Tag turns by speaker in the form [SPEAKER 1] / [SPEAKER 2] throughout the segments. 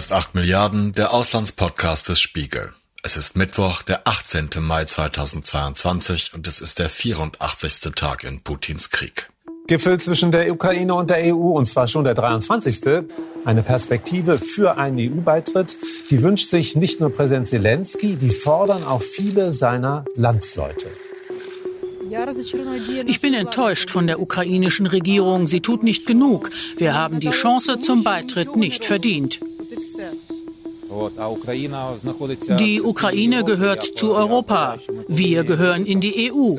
[SPEAKER 1] ist 8 Milliarden, der Auslandspodcast des Spiegel. Es ist Mittwoch, der 18. Mai 2022 und es ist der 84. Tag in Putins Krieg.
[SPEAKER 2] Gipfel zwischen der Ukraine und der EU, und zwar schon der 23. Eine Perspektive für einen EU-Beitritt, die wünscht sich nicht nur Präsident Zelensky, die fordern auch viele seiner Landsleute.
[SPEAKER 3] Ich bin enttäuscht von der ukrainischen Regierung. Sie tut nicht genug. Wir haben die Chance zum Beitritt nicht verdient. Die Ukraine gehört zu Europa. Wir gehören in die EU.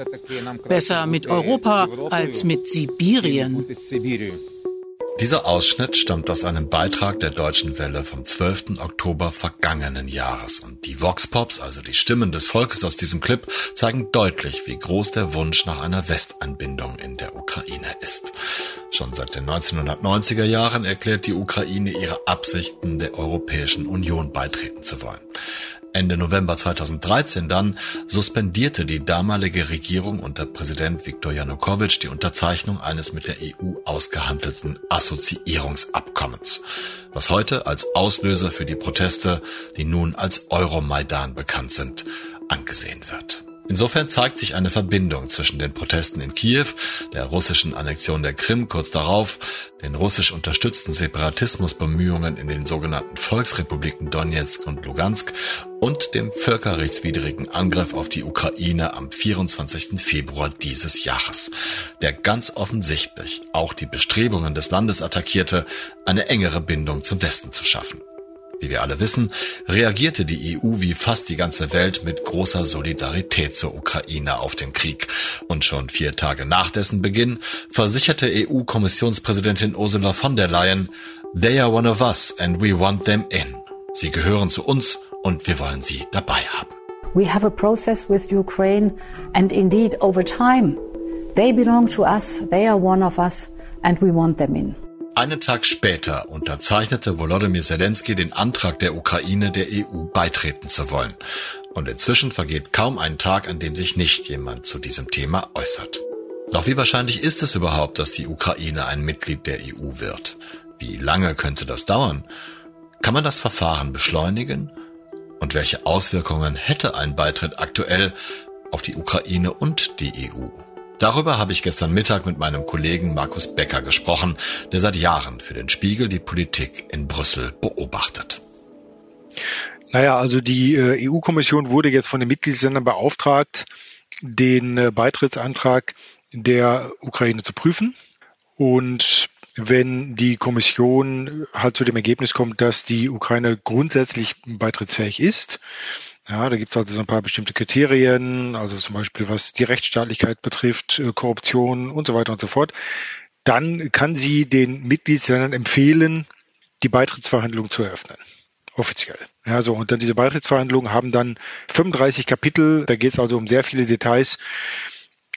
[SPEAKER 3] Besser mit Europa als mit Sibirien.
[SPEAKER 1] Dieser Ausschnitt stammt aus einem Beitrag der Deutschen Welle vom 12. Oktober vergangenen Jahres. Und die Vox-Pops, also die Stimmen des Volkes aus diesem Clip, zeigen deutlich, wie groß der Wunsch nach einer Westanbindung in der Ukraine ist. Schon seit den 1990er Jahren erklärt die Ukraine ihre Absichten, der Europäischen Union beitreten zu wollen. Ende November 2013 dann suspendierte die damalige Regierung unter Präsident Viktor Janukowitsch die Unterzeichnung eines mit der EU ausgehandelten Assoziierungsabkommens, was heute als Auslöser für die Proteste, die nun als Euromaidan bekannt sind, angesehen wird. Insofern zeigt sich eine Verbindung zwischen den Protesten in Kiew, der russischen Annexion der Krim kurz darauf, den russisch unterstützten Separatismusbemühungen in den sogenannten Volksrepubliken Donetsk und Lugansk und dem völkerrechtswidrigen Angriff auf die Ukraine am 24. Februar dieses Jahres, der ganz offensichtlich auch die Bestrebungen des Landes attackierte, eine engere Bindung zum Westen zu schaffen. Wie wir alle wissen, reagierte die EU wie fast die ganze Welt mit großer Solidarität zur Ukraine auf den Krieg. Und schon vier Tage nach dessen Beginn versicherte EU-Kommissionspräsidentin Ursula von der Leyen, They are one of us and we want them in. Sie gehören zu uns und wir wollen sie dabei haben.
[SPEAKER 4] We have a process with Ukraine and indeed over time they belong to us, they are one of us and we want them in.
[SPEAKER 1] Einen Tag später unterzeichnete Volodymyr Zelensky den Antrag der Ukraine, der EU beitreten zu wollen. Und inzwischen vergeht kaum ein Tag, an dem sich nicht jemand zu diesem Thema äußert. Doch wie wahrscheinlich ist es überhaupt, dass die Ukraine ein Mitglied der EU wird? Wie lange könnte das dauern? Kann man das Verfahren beschleunigen? Und welche Auswirkungen hätte ein Beitritt aktuell auf die Ukraine und die EU? Darüber habe ich gestern Mittag mit meinem Kollegen Markus Becker gesprochen, der seit Jahren für den Spiegel die Politik in Brüssel beobachtet.
[SPEAKER 5] Naja, also die äh, EU-Kommission wurde jetzt von den Mitgliedsländern beauftragt, den äh, Beitrittsantrag der Ukraine zu prüfen. Und wenn die Kommission halt zu dem Ergebnis kommt, dass die Ukraine grundsätzlich beitrittsfähig ist, ja, da gibt es also so ein paar bestimmte Kriterien, also zum Beispiel was die Rechtsstaatlichkeit betrifft, äh, Korruption und so weiter und so fort. Dann kann sie den Mitgliedsländern empfehlen, die Beitrittsverhandlungen zu eröffnen. Offiziell. Ja, so, und dann diese Beitrittsverhandlungen haben dann 35 Kapitel, da geht es also um sehr viele Details,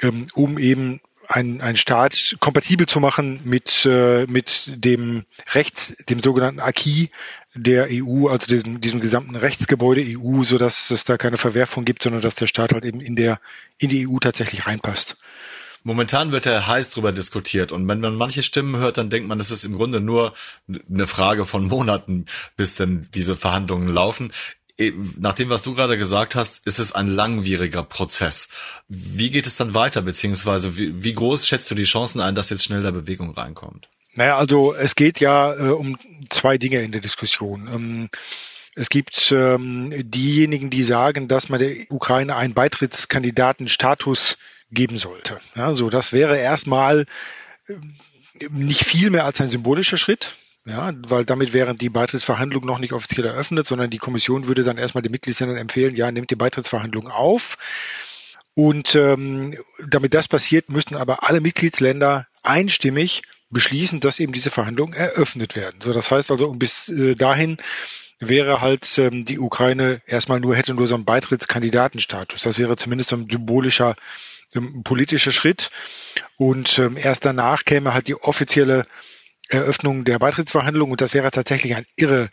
[SPEAKER 5] ähm, um eben einen, einen Staat kompatibel zu machen mit, äh, mit dem Rechts, dem sogenannten Acquis der EU, also diesem, diesem gesamten Rechtsgebäude EU, so es da keine Verwerfung gibt, sondern dass der Staat halt eben in der, in die EU tatsächlich reinpasst.
[SPEAKER 1] Momentan wird er heiß drüber diskutiert und wenn man manche Stimmen hört, dann denkt man, es ist im Grunde nur eine Frage von Monaten, bis denn diese Verhandlungen laufen. Äh, nach dem, was du gerade gesagt hast, ist es ein langwieriger Prozess. Wie geht es dann weiter, beziehungsweise wie, wie groß schätzt du die Chancen ein, dass jetzt schnell da Bewegung reinkommt?
[SPEAKER 5] Naja, also es geht ja äh, um zwei Dinge in der Diskussion. Ähm, es gibt ähm, diejenigen, die sagen, dass man der Ukraine einen Beitrittskandidatenstatus geben sollte. Ja, das wäre erstmal äh, nicht viel mehr als ein symbolischer Schritt. Ja, weil damit wären die Beitrittsverhandlungen noch nicht offiziell eröffnet, sondern die Kommission würde dann erstmal den Mitgliedsländern empfehlen, ja, nehmt die Beitrittsverhandlungen auf. Und ähm, damit das passiert, müssten aber alle Mitgliedsländer einstimmig beschließen, dass eben diese Verhandlungen eröffnet werden. So, das heißt also, bis äh, dahin wäre halt ähm, die Ukraine erstmal nur, hätte nur so einen Beitrittskandidatenstatus. Das wäre zumindest ein symbolischer ähm, politischer Schritt. Und ähm, erst danach käme halt die offizielle Eröffnung der Beitrittsverhandlungen und das wäre tatsächlich ein irre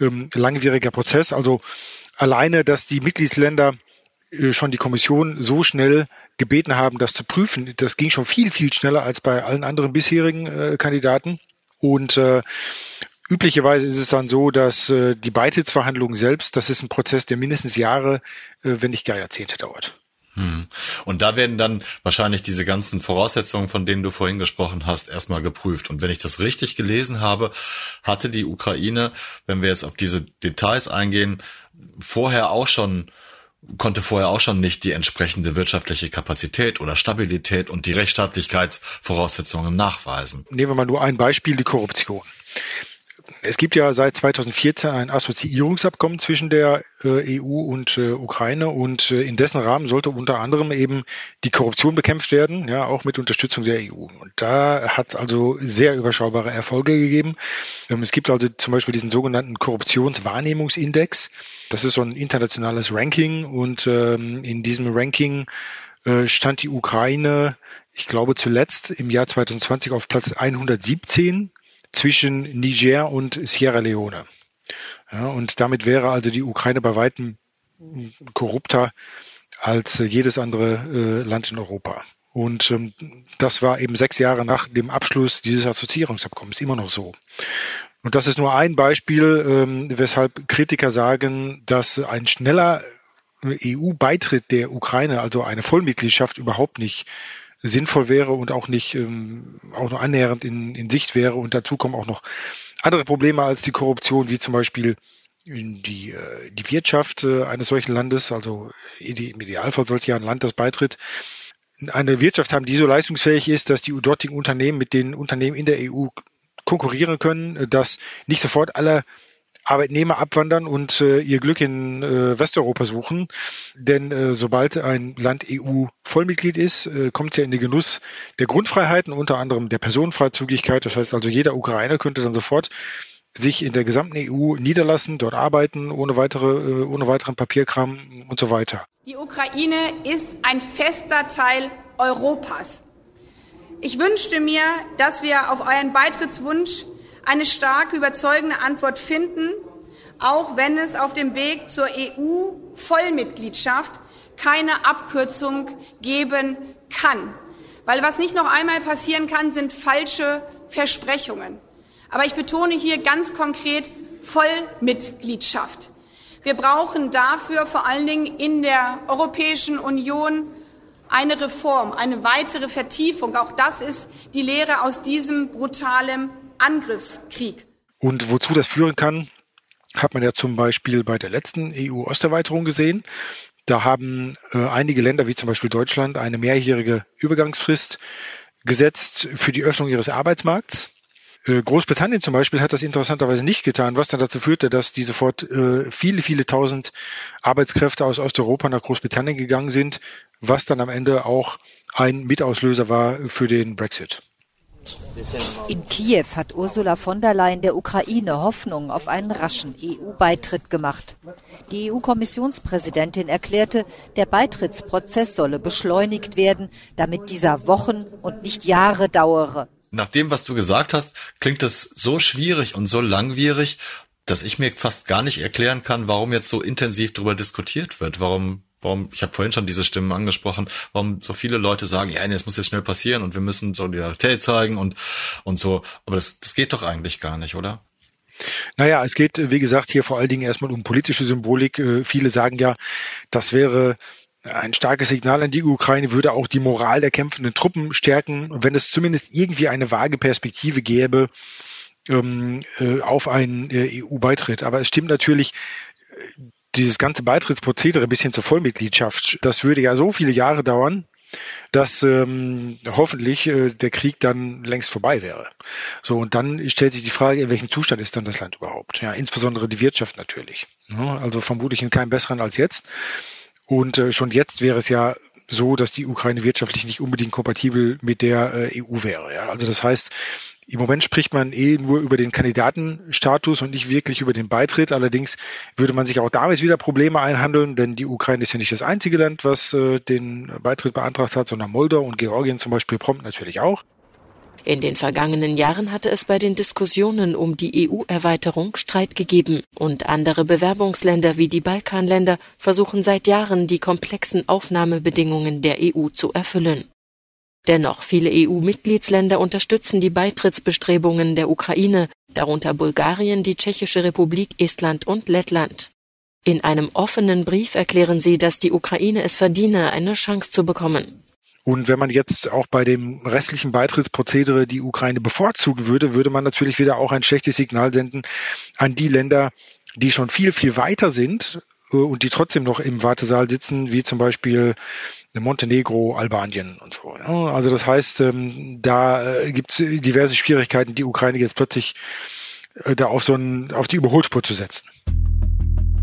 [SPEAKER 5] ähm, langwieriger Prozess. Also alleine, dass die Mitgliedsländer äh, schon die Kommission so schnell gebeten haben, das zu prüfen, das ging schon viel, viel schneller als bei allen anderen bisherigen äh, Kandidaten. Und äh, Üblicherweise ist es dann so, dass äh, die Beitrittsverhandlungen selbst, das ist ein Prozess, der mindestens Jahre, äh, wenn nicht gar Jahrzehnte dauert.
[SPEAKER 1] Hm. Und da werden dann wahrscheinlich diese ganzen Voraussetzungen, von denen du vorhin gesprochen hast, erstmal geprüft. Und wenn ich das richtig gelesen habe, hatte die Ukraine, wenn wir jetzt auf diese Details eingehen, vorher auch schon konnte vorher auch schon nicht die entsprechende wirtschaftliche Kapazität oder Stabilität und die Rechtsstaatlichkeitsvoraussetzungen nachweisen.
[SPEAKER 5] Nehmen wir mal nur ein Beispiel, die Korruption. Es gibt ja seit 2014 ein Assoziierungsabkommen zwischen der äh, EU und äh, Ukraine und äh, in dessen Rahmen sollte unter anderem eben die Korruption bekämpft werden, ja, auch mit Unterstützung der EU. Und da hat es also sehr überschaubare Erfolge gegeben. Ähm, es gibt also zum Beispiel diesen sogenannten Korruptionswahrnehmungsindex. Das ist so ein internationales Ranking und ähm, in diesem Ranking stand die Ukraine, ich glaube zuletzt im Jahr 2020 auf Platz 117 zwischen Niger und Sierra Leone. Ja, und damit wäre also die Ukraine bei weitem korrupter als jedes andere äh, Land in Europa. Und ähm, das war eben sechs Jahre nach dem Abschluss dieses Assoziierungsabkommens immer noch so. Und das ist nur ein Beispiel, ähm, weshalb Kritiker sagen, dass ein schneller EU-Beitritt der Ukraine, also eine Vollmitgliedschaft, überhaupt nicht sinnvoll wäre und auch nicht ähm, auch nur annähernd in, in Sicht wäre. Und dazu kommen auch noch andere Probleme als die Korruption, wie zum Beispiel die, äh, die Wirtschaft äh, eines solchen Landes. Also im Idealfall sollte ja ein Land, das beitritt, eine Wirtschaft haben, die so leistungsfähig ist, dass die dortigen Unternehmen mit den Unternehmen in der EU konkurrieren können, dass nicht sofort alle Arbeitnehmer abwandern und äh, ihr Glück in äh, Westeuropa suchen. Denn äh, sobald ein Land EU-Vollmitglied ist, äh, kommt ja in den Genuss der Grundfreiheiten, unter anderem der Personenfreizügigkeit. Das heißt also, jeder Ukrainer könnte dann sofort sich in der gesamten EU niederlassen, dort arbeiten, ohne weitere, äh, ohne weiteren Papierkram und so weiter.
[SPEAKER 6] Die Ukraine ist ein fester Teil Europas. Ich wünschte mir, dass wir auf euren Beitrittswunsch eine starke, überzeugende Antwort finden, auch wenn es auf dem Weg zur EU-Vollmitgliedschaft keine Abkürzung geben kann. Weil was nicht noch einmal passieren kann, sind falsche Versprechungen. Aber ich betone hier ganz konkret Vollmitgliedschaft. Wir brauchen dafür vor allen Dingen in der Europäischen Union eine Reform, eine weitere Vertiefung. Auch das ist die Lehre aus diesem brutalen Angriffskrieg.
[SPEAKER 5] Und wozu das führen kann, hat man ja zum Beispiel bei der letzten EU-Osterweiterung gesehen. Da haben äh, einige Länder, wie zum Beispiel Deutschland, eine mehrjährige Übergangsfrist gesetzt für die Öffnung ihres Arbeitsmarkts. Äh, Großbritannien zum Beispiel hat das interessanterweise nicht getan, was dann dazu führte, dass die sofort äh, viele, viele tausend Arbeitskräfte aus Osteuropa nach Großbritannien gegangen sind, was dann am Ende auch ein Mitauslöser war für den Brexit.
[SPEAKER 7] In Kiew hat Ursula von der Leyen der Ukraine Hoffnung auf einen raschen EU-Beitritt gemacht. Die EU-Kommissionspräsidentin erklärte, der Beitrittsprozess solle beschleunigt werden, damit dieser Wochen und nicht Jahre dauere.
[SPEAKER 1] Nach dem, was du gesagt hast, klingt es so schwierig und so langwierig, dass ich mir fast gar nicht erklären kann, warum jetzt so intensiv darüber diskutiert wird, warum warum, ich habe vorhin schon diese Stimmen angesprochen, warum so viele Leute sagen, ja, nee, es muss jetzt schnell passieren und wir müssen Solidarität zeigen und, und so. Aber das, das geht doch eigentlich gar nicht, oder?
[SPEAKER 5] Naja, es geht, wie gesagt, hier vor allen Dingen erstmal um politische Symbolik. Äh, viele sagen ja, das wäre ein starkes Signal an die Ukraine würde auch die Moral der kämpfenden Truppen stärken, wenn es zumindest irgendwie eine vage Perspektive gäbe ähm, äh, auf einen äh, EU-Beitritt. Aber es stimmt natürlich, dieses ganze Beitrittsprozedere bis hin zur Vollmitgliedschaft, das würde ja so viele Jahre dauern, dass ähm, hoffentlich äh, der Krieg dann längst vorbei wäre. So, und dann stellt sich die Frage, in welchem Zustand ist dann das Land überhaupt? Ja, insbesondere die Wirtschaft natürlich. Ja, also vermutlich in keinem besseren als jetzt. Und äh, schon jetzt wäre es ja so, dass die Ukraine wirtschaftlich nicht unbedingt kompatibel mit der äh, EU wäre. Ja? Also das heißt, im Moment spricht man eh nur über den Kandidatenstatus und nicht wirklich über den Beitritt. Allerdings würde man sich auch damit wieder Probleme einhandeln, denn die Ukraine ist ja nicht das einzige Land, was äh, den Beitritt beantragt hat, sondern Moldau und Georgien zum Beispiel prompt natürlich auch.
[SPEAKER 7] In den vergangenen Jahren hatte es bei den Diskussionen um die EU-Erweiterung Streit gegeben und andere Bewerbungsländer wie die Balkanländer versuchen seit Jahren die komplexen Aufnahmebedingungen der EU zu erfüllen.
[SPEAKER 8] Dennoch, viele EU-Mitgliedsländer unterstützen die Beitrittsbestrebungen der Ukraine, darunter Bulgarien, die Tschechische Republik, Estland und Lettland. In einem offenen Brief erklären sie, dass die Ukraine es verdiene, eine Chance zu bekommen.
[SPEAKER 5] Und wenn man jetzt auch bei dem restlichen Beitrittsprozedere die Ukraine bevorzugen würde, würde man natürlich wieder auch ein schlechtes Signal senden an die Länder, die schon viel, viel weiter sind äh, und die trotzdem noch im Wartesaal sitzen, wie zum Beispiel Montenegro, Albanien und so. Also das heißt, ähm, da äh, gibt es diverse Schwierigkeiten, die Ukraine jetzt plötzlich äh, da auf so einen, auf die Überholspur zu setzen.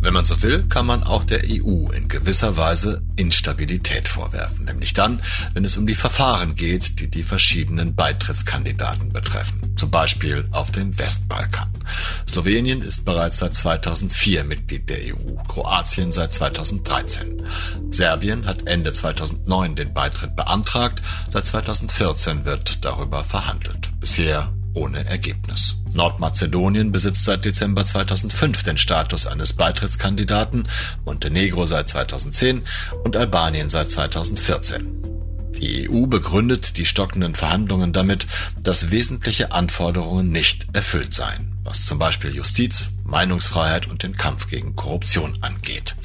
[SPEAKER 1] Wenn man so will, kann man auch der EU in gewisser Weise Instabilität vorwerfen, nämlich dann, wenn es um die Verfahren geht, die die verschiedenen Beitrittskandidaten betreffen, zum Beispiel auf dem Westbalkan. Slowenien ist bereits seit 2004 Mitglied der EU, Kroatien seit 2013. Serbien hat Ende 2009 den Beitritt beantragt, seit 2014 wird darüber verhandelt. Bisher ohne Ergebnis. Nordmazedonien besitzt seit Dezember 2005 den Status eines Beitrittskandidaten, Montenegro seit 2010 und Albanien seit 2014. Die EU begründet die stockenden Verhandlungen damit, dass wesentliche Anforderungen nicht erfüllt seien, was zum Beispiel Justiz, Meinungsfreiheit und den Kampf gegen Korruption angeht.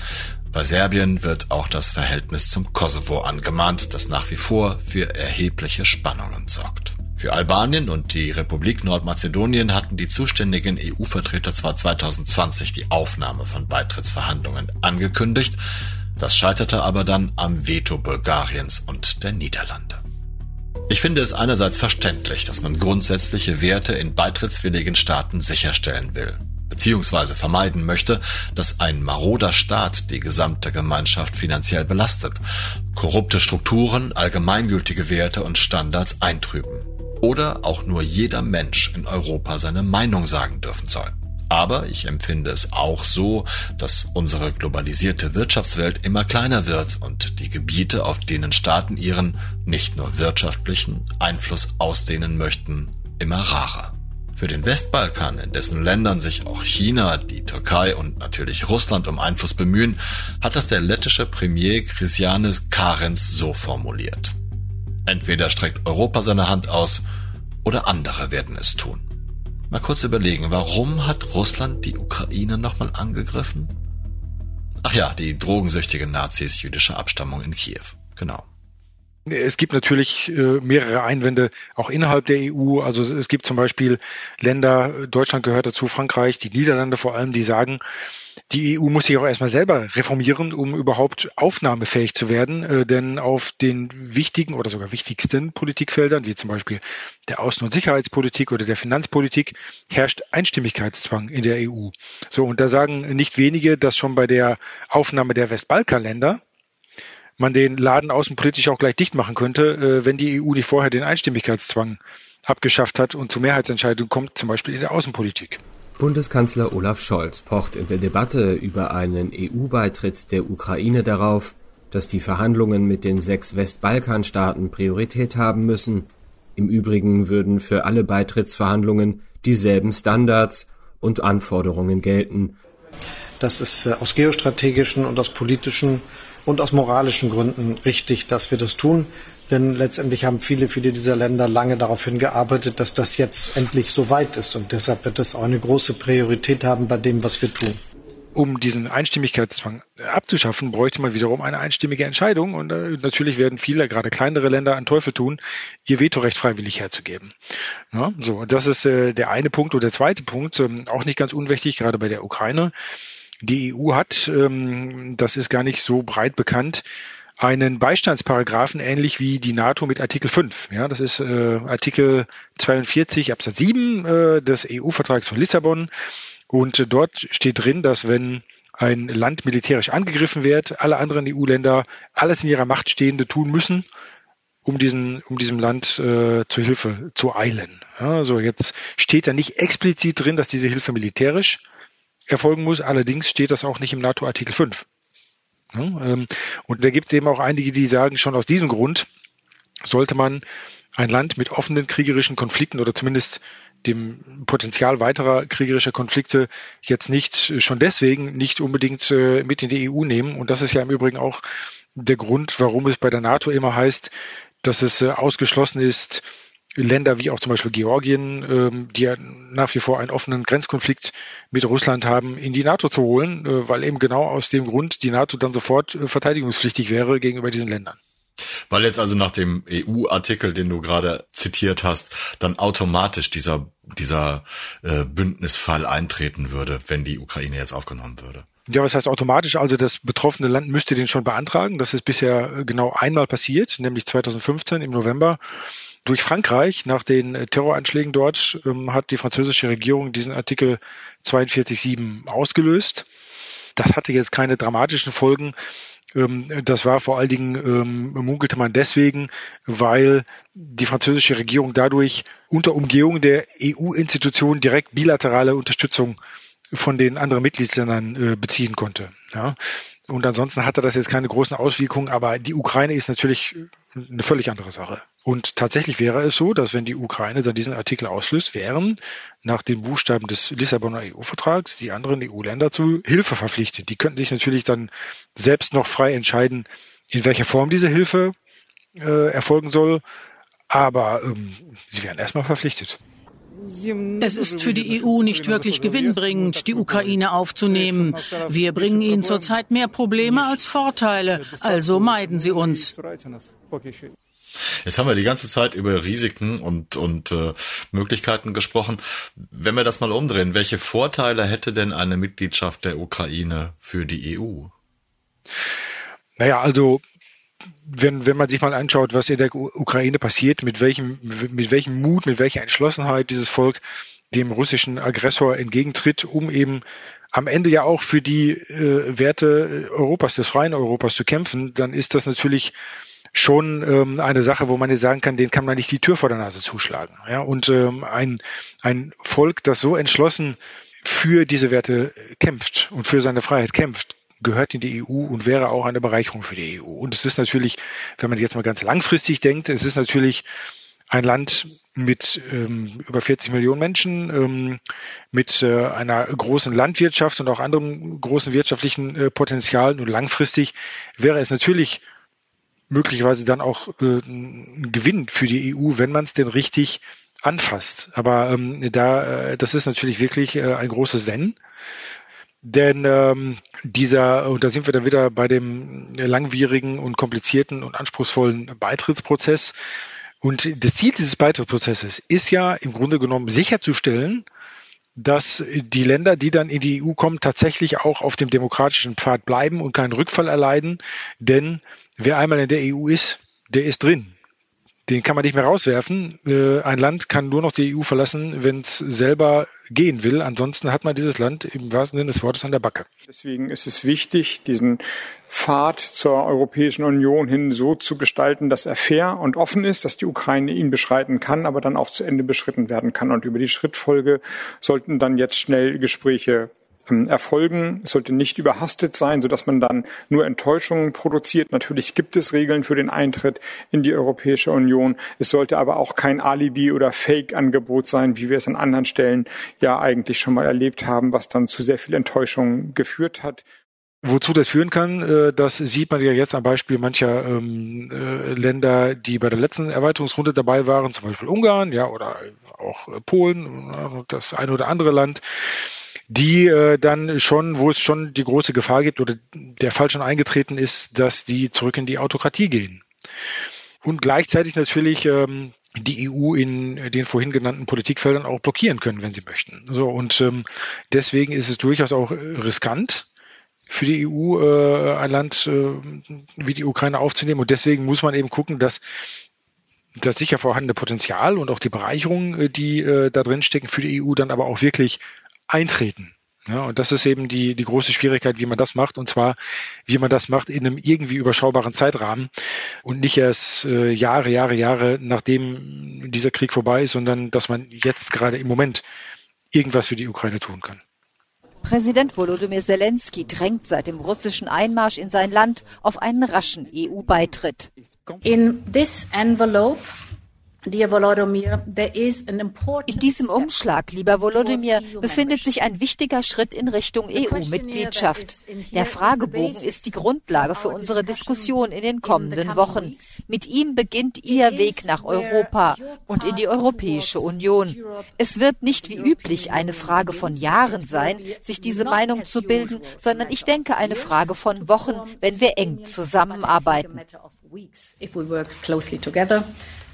[SPEAKER 1] Bei Serbien wird auch das Verhältnis zum Kosovo angemahnt, das nach wie vor für erhebliche Spannungen sorgt. Für Albanien und die Republik Nordmazedonien hatten die zuständigen EU-Vertreter zwar 2020 die Aufnahme von Beitrittsverhandlungen angekündigt, das scheiterte aber dann am Veto Bulgariens und der Niederlande. Ich finde es einerseits verständlich, dass man grundsätzliche Werte in beitrittswilligen Staaten sicherstellen will, beziehungsweise vermeiden möchte, dass ein maroder Staat die gesamte Gemeinschaft finanziell belastet, korrupte Strukturen, allgemeingültige Werte und Standards eintrüben oder auch nur jeder Mensch in Europa seine Meinung sagen dürfen soll. Aber ich empfinde es auch so, dass unsere globalisierte Wirtschaftswelt immer kleiner wird und die Gebiete, auf denen Staaten ihren nicht nur wirtschaftlichen Einfluss ausdehnen möchten, immer rarer. Für den Westbalkan, in dessen Ländern sich auch China, die Türkei und natürlich Russland um Einfluss bemühen, hat das der lettische Premier Christianis Karens so formuliert. Entweder streckt Europa seine Hand aus oder andere werden es tun. Mal kurz überlegen, warum hat Russland die Ukraine nochmal angegriffen? Ach ja, die drogensüchtigen Nazis jüdischer Abstammung in Kiew. Genau.
[SPEAKER 5] Es gibt natürlich äh, mehrere Einwände auch innerhalb der EU. Also es gibt zum Beispiel Länder, Deutschland gehört dazu, Frankreich, die Niederlande vor allem, die sagen, die EU muss sich auch erstmal selber reformieren, um überhaupt aufnahmefähig zu werden. Äh, denn auf den wichtigen oder sogar wichtigsten Politikfeldern, wie zum Beispiel der Außen- und Sicherheitspolitik oder der Finanzpolitik, herrscht Einstimmigkeitszwang in der EU. So, und da sagen nicht wenige, dass schon bei der Aufnahme der Westbalkanländer man den Laden außenpolitisch auch gleich dicht machen könnte, äh, wenn die EU nicht vorher den Einstimmigkeitszwang abgeschafft hat und zu Mehrheitsentscheidungen kommt, zum Beispiel in der Außenpolitik.
[SPEAKER 9] Bundeskanzler Olaf Scholz pocht in der Debatte über einen EU-Beitritt der Ukraine darauf, dass die Verhandlungen mit den sechs Westbalkanstaaten Priorität haben müssen. Im Übrigen würden für alle Beitrittsverhandlungen dieselben Standards und Anforderungen gelten.
[SPEAKER 10] Das ist äh, aus geostrategischen und aus politischen und aus moralischen Gründen richtig, dass wir das tun. Denn letztendlich haben viele, viele dieser Länder lange darauf hingearbeitet, dass das jetzt endlich so weit ist. Und deshalb wird das auch eine große Priorität haben bei dem, was wir tun.
[SPEAKER 5] Um diesen Einstimmigkeitszwang abzuschaffen, bräuchte man wiederum eine einstimmige Entscheidung. Und äh, natürlich werden viele, gerade kleinere Länder, einen Teufel tun, ihr Vetorecht freiwillig herzugeben. Ja, so, das ist äh, der eine Punkt. Und der zweite Punkt, ähm, auch nicht ganz unwichtig, gerade bei der Ukraine. Die EU hat, ähm, das ist gar nicht so breit bekannt, einen Beistandsparagraphen, ähnlich wie die NATO mit Artikel 5. Ja, das ist äh, Artikel 42 Absatz 7 äh, des EU-Vertrags von Lissabon. Und äh, dort steht drin, dass wenn ein Land militärisch angegriffen wird, alle anderen EU-Länder alles in ihrer Macht Stehende tun müssen, um diesen, um diesem Land äh, zur Hilfe zu eilen. Ja, so jetzt steht da nicht explizit drin, dass diese Hilfe militärisch erfolgen muss. Allerdings steht das auch nicht im NATO-Artikel 5. Ähm, und da gibt es eben auch einige, die sagen, schon aus diesem Grund sollte man ein Land mit offenen kriegerischen Konflikten oder zumindest dem Potenzial weiterer kriegerischer Konflikte jetzt nicht schon deswegen nicht unbedingt äh, mit in die EU nehmen. Und das ist ja im Übrigen auch der Grund, warum es bei der NATO immer heißt, dass es äh, ausgeschlossen ist, Länder wie auch zum Beispiel Georgien, ähm, die ja nach wie vor einen offenen Grenzkonflikt mit Russland haben, in die NATO zu holen, äh, weil eben genau aus dem Grund die NATO dann sofort äh, verteidigungspflichtig wäre gegenüber diesen Ländern.
[SPEAKER 1] Weil jetzt also nach dem EU-Artikel, den du gerade zitiert hast, dann automatisch dieser, dieser äh, Bündnisfall eintreten würde, wenn die Ukraine jetzt aufgenommen würde.
[SPEAKER 5] Ja, was heißt automatisch? Also das betroffene Land müsste den schon beantragen. Das ist bisher genau einmal passiert, nämlich 2015 im November. Durch Frankreich, nach den Terroranschlägen dort, ähm, hat die französische Regierung diesen Artikel 42.7 ausgelöst. Das hatte jetzt keine dramatischen Folgen. Ähm, das war vor allen Dingen, ähm, munkelte man deswegen, weil die französische Regierung dadurch unter Umgehung der EU-Institutionen direkt bilaterale Unterstützung von den anderen Mitgliedsländern äh, beziehen konnte. Ja. Und ansonsten hatte das jetzt keine großen Auswirkungen, aber die Ukraine ist natürlich eine völlig andere Sache. Und tatsächlich wäre es so, dass wenn die Ukraine dann diesen Artikel auslöst, wären nach den Buchstaben des Lissabonner EU-Vertrags die anderen EU-Länder zu Hilfe verpflichtet. Die könnten sich natürlich dann selbst noch frei entscheiden, in welcher Form diese Hilfe äh, erfolgen soll, aber ähm, sie wären erstmal verpflichtet.
[SPEAKER 3] Es ist für die EU nicht wirklich gewinnbringend, die Ukraine aufzunehmen. Wir bringen ihnen zurzeit mehr Probleme als Vorteile, also meiden sie uns.
[SPEAKER 1] Jetzt haben wir die ganze Zeit über Risiken und, und äh, Möglichkeiten gesprochen. Wenn wir das mal umdrehen, welche Vorteile hätte denn eine Mitgliedschaft der Ukraine für die EU?
[SPEAKER 5] Naja, also wenn, wenn man sich mal anschaut, was in der Ukraine passiert, mit welchem, mit welchem Mut, mit welcher Entschlossenheit dieses Volk dem russischen Aggressor entgegentritt, um eben am Ende ja auch für die äh, Werte Europas, des freien Europas zu kämpfen, dann ist das natürlich schon ähm, eine Sache, wo man jetzt sagen kann, den kann man nicht die Tür vor der Nase zuschlagen. Ja? Und ähm, ein, ein Volk, das so entschlossen für diese Werte kämpft und für seine Freiheit kämpft, gehört in die EU und wäre auch eine Bereicherung für die EU. Und es ist natürlich, wenn man jetzt mal ganz langfristig denkt, es ist natürlich ein Land mit ähm, über 40 Millionen Menschen, ähm, mit äh, einer großen Landwirtschaft und auch anderen großen wirtschaftlichen äh, Potenzialen. Und langfristig wäre es natürlich möglicherweise dann auch äh, ein Gewinn für die EU, wenn man es denn richtig anfasst. Aber ähm, da, äh, das ist natürlich wirklich äh, ein großes Wenn. Denn ähm, dieser, und da sind wir dann wieder bei dem langwierigen und komplizierten und anspruchsvollen Beitrittsprozess. Und das Ziel dieses Beitrittsprozesses ist ja im Grunde genommen sicherzustellen, dass die Länder, die dann in die EU kommen, tatsächlich auch auf dem demokratischen Pfad bleiben und keinen Rückfall erleiden. Denn wer einmal in der EU ist, der ist drin den kann man nicht mehr rauswerfen. Äh, ein Land kann nur noch die EU verlassen, wenn es selber gehen will. Ansonsten hat man dieses Land im wahrsten Sinne des Wortes an der Backe.
[SPEAKER 11] Deswegen ist es wichtig, diesen Pfad zur Europäischen Union hin so zu gestalten, dass er fair und offen ist, dass die Ukraine ihn beschreiten kann, aber dann auch zu Ende beschritten werden kann. Und über die Schrittfolge sollten dann jetzt schnell Gespräche erfolgen. Es sollte nicht überhastet sein, sodass man dann nur Enttäuschungen produziert. Natürlich gibt es Regeln für den Eintritt in die Europäische Union. Es sollte aber auch kein Alibi oder Fake-Angebot sein, wie wir es an anderen Stellen ja eigentlich schon mal erlebt haben, was dann zu sehr viel Enttäuschung geführt hat.
[SPEAKER 5] Wozu das führen kann, äh, das sieht man ja jetzt am Beispiel mancher ähm, äh, Länder, die bei der letzten Erweiterungsrunde dabei waren, zum Beispiel Ungarn, ja, oder auch Polen, das ein oder andere Land die äh, dann schon, wo es schon die große Gefahr gibt oder der Fall schon eingetreten ist, dass die zurück in die Autokratie gehen. Und gleichzeitig natürlich ähm, die EU in den vorhin genannten Politikfeldern auch blockieren können, wenn sie möchten. So und ähm, deswegen ist es durchaus auch riskant für die EU äh, ein Land äh, wie die Ukraine aufzunehmen und deswegen muss man eben gucken, dass das sicher vorhandene Potenzial und auch die Bereicherung, äh, die äh, da drin stecken für die EU, dann aber auch wirklich eintreten. Ja, und das ist eben die, die große Schwierigkeit, wie man das macht. Und zwar, wie man das macht in einem irgendwie überschaubaren Zeitrahmen und nicht erst äh, Jahre, Jahre, Jahre, nachdem dieser Krieg vorbei ist, sondern dass man jetzt gerade im Moment irgendwas für die Ukraine tun kann.
[SPEAKER 7] Präsident Volodymyr Zelensky drängt seit dem russischen Einmarsch in sein Land auf einen raschen EU-Beitritt.
[SPEAKER 4] In this envelope
[SPEAKER 7] In diesem Umschlag, lieber Volodymyr, befindet sich ein wichtiger Schritt in Richtung EU-Mitgliedschaft. Der Fragebogen ist die Grundlage für unsere Diskussion in den kommenden Wochen. Mit ihm beginnt Ihr Weg nach Europa und in die Europäische Union. Es wird nicht wie üblich eine Frage von Jahren sein, sich diese Meinung zu bilden, sondern ich denke eine Frage von Wochen, wenn wir eng zusammenarbeiten.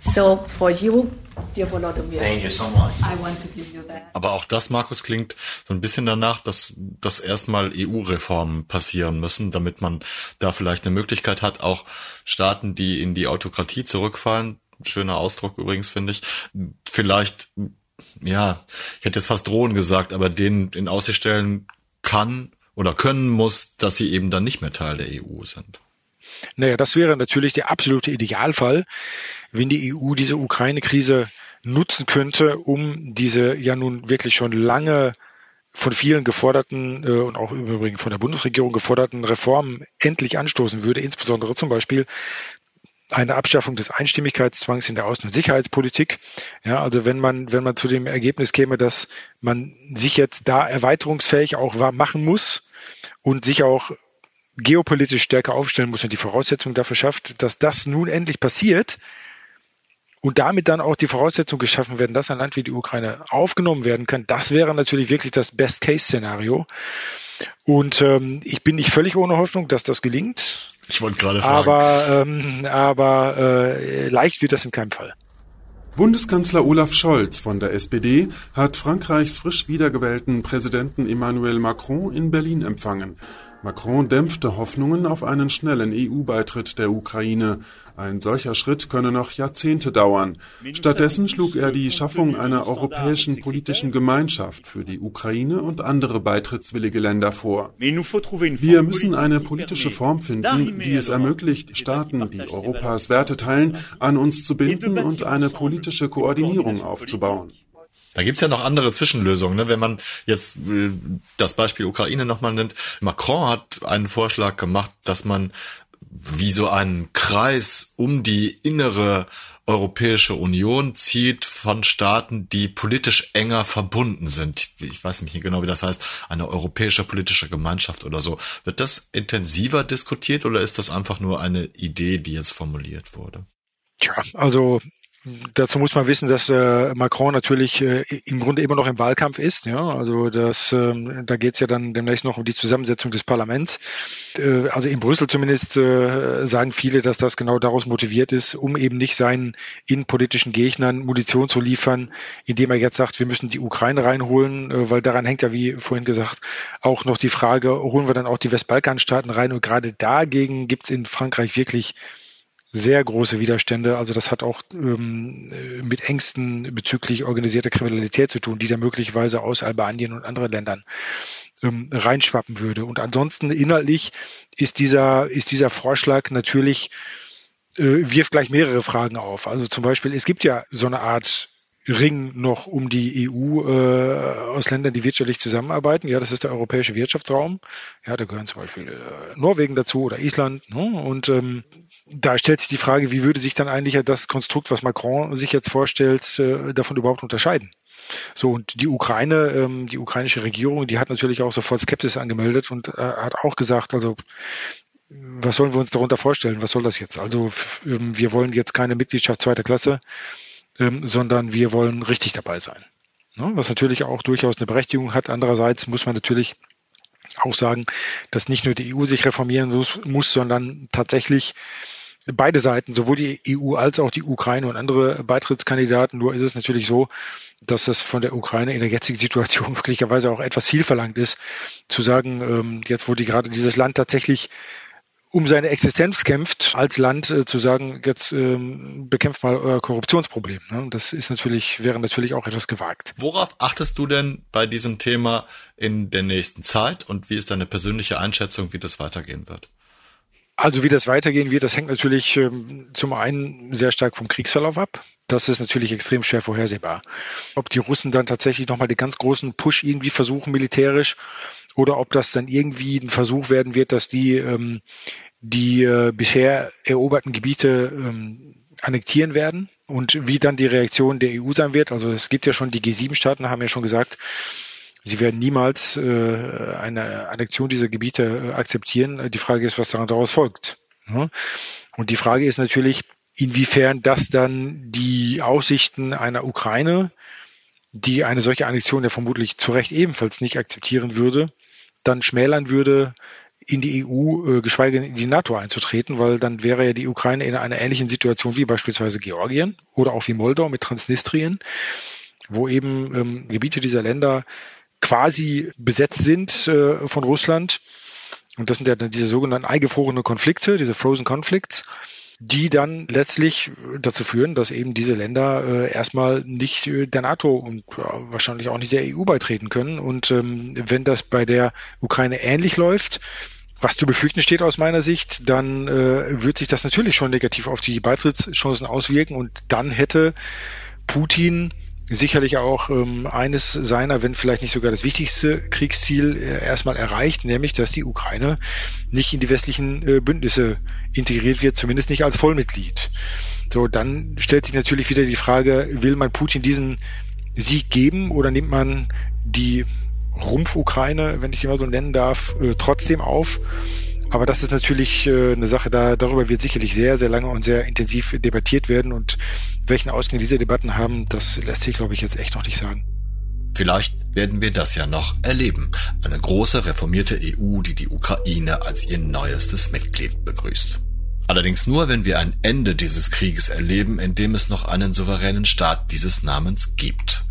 [SPEAKER 1] So for you, dear Volodymyr, Thank you so much. I want to give you that. Aber auch das, Markus, klingt so ein bisschen danach, dass, dass erstmal EU-Reformen passieren müssen, damit man da vielleicht eine Möglichkeit hat, auch Staaten, die in die Autokratie zurückfallen, schöner Ausdruck übrigens, finde ich, vielleicht, ja, ich hätte jetzt fast drohen gesagt, aber denen in Aussicht stellen kann oder können muss, dass sie eben dann nicht mehr Teil der EU sind.
[SPEAKER 5] Naja, das wäre natürlich der absolute Idealfall wenn die EU diese Ukraine-Krise nutzen könnte, um diese ja nun wirklich schon lange von vielen geforderten äh, und auch im Übrigen von der Bundesregierung geforderten Reformen endlich anstoßen würde, insbesondere zum Beispiel eine Abschaffung des Einstimmigkeitszwangs in der Außen- und Sicherheitspolitik. Ja, also wenn man, wenn man zu dem Ergebnis käme, dass man sich jetzt da erweiterungsfähig auch machen muss und sich auch geopolitisch stärker aufstellen muss und die Voraussetzungen dafür schafft, dass das nun endlich passiert, und damit dann auch die Voraussetzung geschaffen werden, dass ein Land wie die Ukraine aufgenommen werden kann, das wäre natürlich wirklich das Best-Case-Szenario. Und ähm, ich bin nicht völlig ohne Hoffnung, dass das gelingt.
[SPEAKER 1] Ich wollte gerade fragen.
[SPEAKER 5] Aber, ähm, aber äh, leicht wird das in keinem Fall.
[SPEAKER 12] Bundeskanzler Olaf Scholz von der SPD hat Frankreichs frisch wiedergewählten Präsidenten Emmanuel Macron in Berlin empfangen. Macron dämpfte Hoffnungen auf einen schnellen EU-Beitritt der Ukraine. Ein solcher Schritt könne noch Jahrzehnte dauern. Stattdessen schlug er die Schaffung einer europäischen politischen Gemeinschaft für die Ukraine und andere beitrittswillige Länder vor. Wir müssen eine politische Form finden, die es ermöglicht, Staaten, die Europas Werte teilen, an uns zu binden und eine politische Koordinierung aufzubauen.
[SPEAKER 1] Da gibt's ja noch andere Zwischenlösungen. Ne? Wenn man jetzt äh, das Beispiel Ukraine nochmal nimmt. Macron hat einen Vorschlag gemacht, dass man wie so einen Kreis um die innere Europäische Union zieht von Staaten, die politisch enger verbunden sind. Ich weiß nicht genau, wie das heißt, eine europäische politische Gemeinschaft oder so. Wird das intensiver diskutiert oder ist das einfach nur eine Idee, die jetzt formuliert wurde?
[SPEAKER 5] Tja, also Dazu muss man wissen, dass äh, Macron natürlich äh, im Grunde immer noch im Wahlkampf ist. Ja, also das, ähm, da geht es ja dann demnächst noch um die Zusammensetzung des Parlaments. Äh, also in Brüssel zumindest äh, sagen viele, dass das genau daraus motiviert ist, um eben nicht seinen innenpolitischen Gegnern Munition zu liefern, indem er jetzt sagt, wir müssen die Ukraine reinholen, äh, weil daran hängt ja, wie vorhin gesagt, auch noch die Frage, holen wir dann auch die Westbalkanstaaten rein? Und gerade dagegen gibt es in Frankreich wirklich sehr große Widerstände. Also das hat auch ähm, mit Ängsten bezüglich organisierter Kriminalität zu tun, die da möglicherweise aus Albanien und anderen Ländern ähm, reinschwappen würde. Und ansonsten inhaltlich ist dieser, ist dieser Vorschlag natürlich, äh, wirft gleich mehrere Fragen auf. Also zum Beispiel, es gibt ja so eine Art Ring noch um die EU äh, aus Ländern, die wirtschaftlich zusammenarbeiten. Ja, das ist der europäische Wirtschaftsraum. Ja, da gehören zum Beispiel äh, Norwegen dazu oder Island. Ne? Und ähm, da stellt sich die Frage, wie würde sich dann eigentlich das Konstrukt, was Macron sich jetzt vorstellt, äh, davon überhaupt unterscheiden? So, und die Ukraine, ähm, die ukrainische Regierung, die hat natürlich auch sofort Skepsis angemeldet und äh, hat auch gesagt, also was sollen wir uns darunter vorstellen? Was soll das jetzt? Also ähm, wir wollen jetzt keine Mitgliedschaft zweiter Klasse ähm, sondern wir wollen richtig dabei sein. Ne? Was natürlich auch durchaus eine Berechtigung hat. Andererseits muss man natürlich auch sagen, dass nicht nur die EU sich reformieren muss, sondern tatsächlich beide Seiten, sowohl die EU als auch die Ukraine und andere Beitrittskandidaten. Nur ist es natürlich so, dass es von der Ukraine in der jetzigen Situation möglicherweise auch etwas viel verlangt ist, zu sagen, ähm, jetzt wo die gerade dieses Land tatsächlich um seine Existenz kämpft, als Land äh, zu sagen, jetzt ähm, bekämpft mal euer Korruptionsproblem. Ne? Das ist natürlich, wäre natürlich auch etwas gewagt.
[SPEAKER 1] Worauf achtest du denn bei diesem Thema in der nächsten Zeit und wie ist deine persönliche Einschätzung, wie das weitergehen wird?
[SPEAKER 5] Also wie das weitergehen wird, das hängt natürlich ähm, zum einen sehr stark vom Kriegsverlauf ab. Das ist natürlich extrem schwer vorhersehbar. Ob die Russen dann tatsächlich nochmal den ganz großen Push irgendwie versuchen militärisch oder ob das dann irgendwie ein Versuch werden wird, dass die ähm, die äh, bisher eroberten Gebiete ähm, annektieren werden und wie dann die Reaktion der EU sein wird. Also es gibt ja schon die G7-Staaten, haben ja schon gesagt, sie werden niemals äh, eine Annexion dieser Gebiete äh, akzeptieren. Die Frage ist, was daran daraus folgt. Ja? Und die Frage ist natürlich, inwiefern das dann die Aussichten einer Ukraine, die eine solche Annexion ja vermutlich zu Recht ebenfalls nicht akzeptieren würde, dann schmälern würde, in die EU, äh, geschweige denn in die NATO einzutreten, weil dann wäre ja die Ukraine in einer ähnlichen Situation wie beispielsweise Georgien oder auch wie Moldau mit Transnistrien, wo eben ähm, Gebiete dieser Länder quasi besetzt sind äh, von Russland. Und das sind ja dann diese sogenannten eingefrorenen Konflikte, diese Frozen Conflicts die dann letztlich dazu führen, dass eben diese Länder äh, erstmal nicht äh, der NATO und äh, wahrscheinlich auch nicht der EU beitreten können. Und ähm, wenn das bei der Ukraine ähnlich läuft, was zu befürchten steht aus meiner Sicht, dann äh, wird sich das natürlich schon negativ auf die Beitrittschancen auswirken und dann hätte Putin sicherlich auch ähm, eines seiner, wenn vielleicht nicht sogar das wichtigste Kriegsziel äh, erstmal erreicht, nämlich dass die Ukraine nicht in die westlichen äh, Bündnisse integriert wird, zumindest nicht als Vollmitglied. So, dann stellt sich natürlich wieder die Frage, will man Putin diesen Sieg geben oder nimmt man die Rumpf-Ukraine, wenn ich die mal so nennen darf, äh, trotzdem auf? Aber das ist natürlich äh, eine Sache, da, darüber wird sicherlich sehr, sehr lange und sehr intensiv debattiert werden. Und welchen Ausgang diese Debatten haben, das lässt sich, glaube ich, jetzt echt noch nicht sagen.
[SPEAKER 1] Vielleicht werden wir das ja noch erleben. Eine große reformierte EU, die die Ukraine als ihr neuestes Mitglied begrüßt. Allerdings nur, wenn wir ein Ende dieses Krieges erleben, in dem es noch einen souveränen Staat dieses Namens gibt.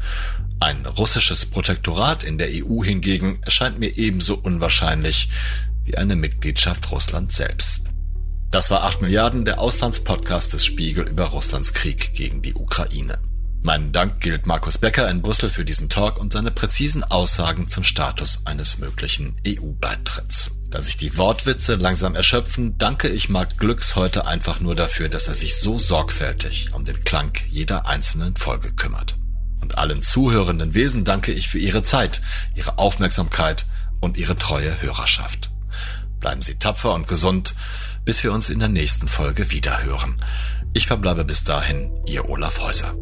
[SPEAKER 1] Ein russisches Protektorat in der EU hingegen erscheint mir ebenso unwahrscheinlich wie eine Mitgliedschaft Russlands selbst. Das war 8 Milliarden, der Auslandspodcast des Spiegel über Russlands Krieg gegen die Ukraine. Mein Dank gilt Markus Becker in Brüssel für diesen Talk und seine präzisen Aussagen zum Status eines möglichen EU-Beitritts. Da sich die Wortwitze langsam erschöpfen, danke ich Marc Glücks heute einfach nur dafür, dass er sich so sorgfältig um den Klang jeder einzelnen Folge kümmert. Und allen zuhörenden Wesen danke ich für ihre Zeit, ihre Aufmerksamkeit und ihre treue Hörerschaft. Bleiben Sie tapfer und gesund, bis wir uns in der nächsten Folge wiederhören. Ich verbleibe bis dahin, Ihr Olaf Häuser.